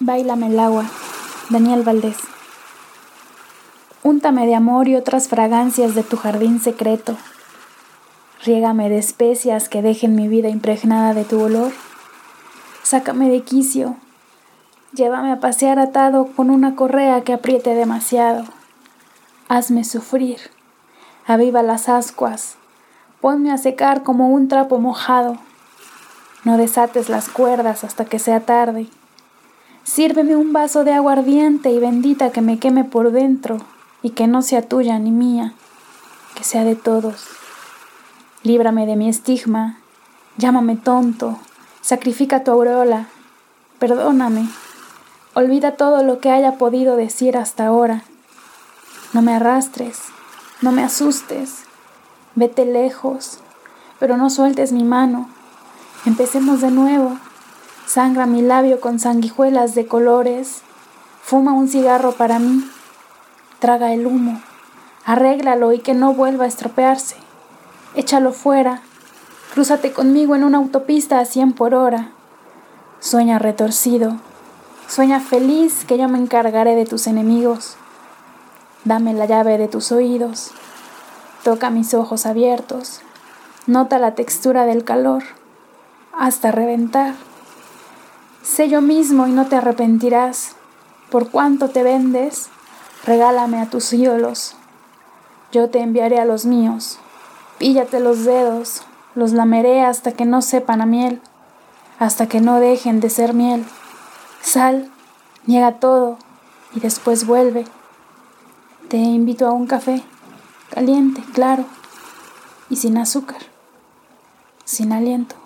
Bailame el agua, Daniel Valdés. Úntame de amor y otras fragancias de tu jardín secreto. Riégame de especias que dejen mi vida impregnada de tu olor. Sácame de quicio. Llévame a pasear atado con una correa que apriete demasiado. Hazme sufrir. Aviva las ascuas. Ponme a secar como un trapo mojado. No desates las cuerdas hasta que sea tarde. Sírveme un vaso de agua ardiente y bendita que me queme por dentro y que no sea tuya ni mía, que sea de todos. Líbrame de mi estigma, llámame tonto, sacrifica tu aureola, perdóname, olvida todo lo que haya podido decir hasta ahora. No me arrastres, no me asustes, vete lejos, pero no sueltes mi mano. Empecemos de nuevo. Sangra mi labio con sanguijuelas de colores. Fuma un cigarro para mí. Traga el humo. Arréglalo y que no vuelva a estropearse. Échalo fuera. Crúzate conmigo en una autopista a cien por hora. Sueña retorcido. Sueña feliz que yo me encargaré de tus enemigos. Dame la llave de tus oídos. Toca mis ojos abiertos. Nota la textura del calor hasta reventar. Sé yo mismo y no te arrepentirás. Por cuánto te vendes, regálame a tus ídolos. Yo te enviaré a los míos. Píllate los dedos, los lameré hasta que no sepan a miel, hasta que no dejen de ser miel. Sal, niega todo y después vuelve. Te invito a un café, caliente, claro, y sin azúcar, sin aliento.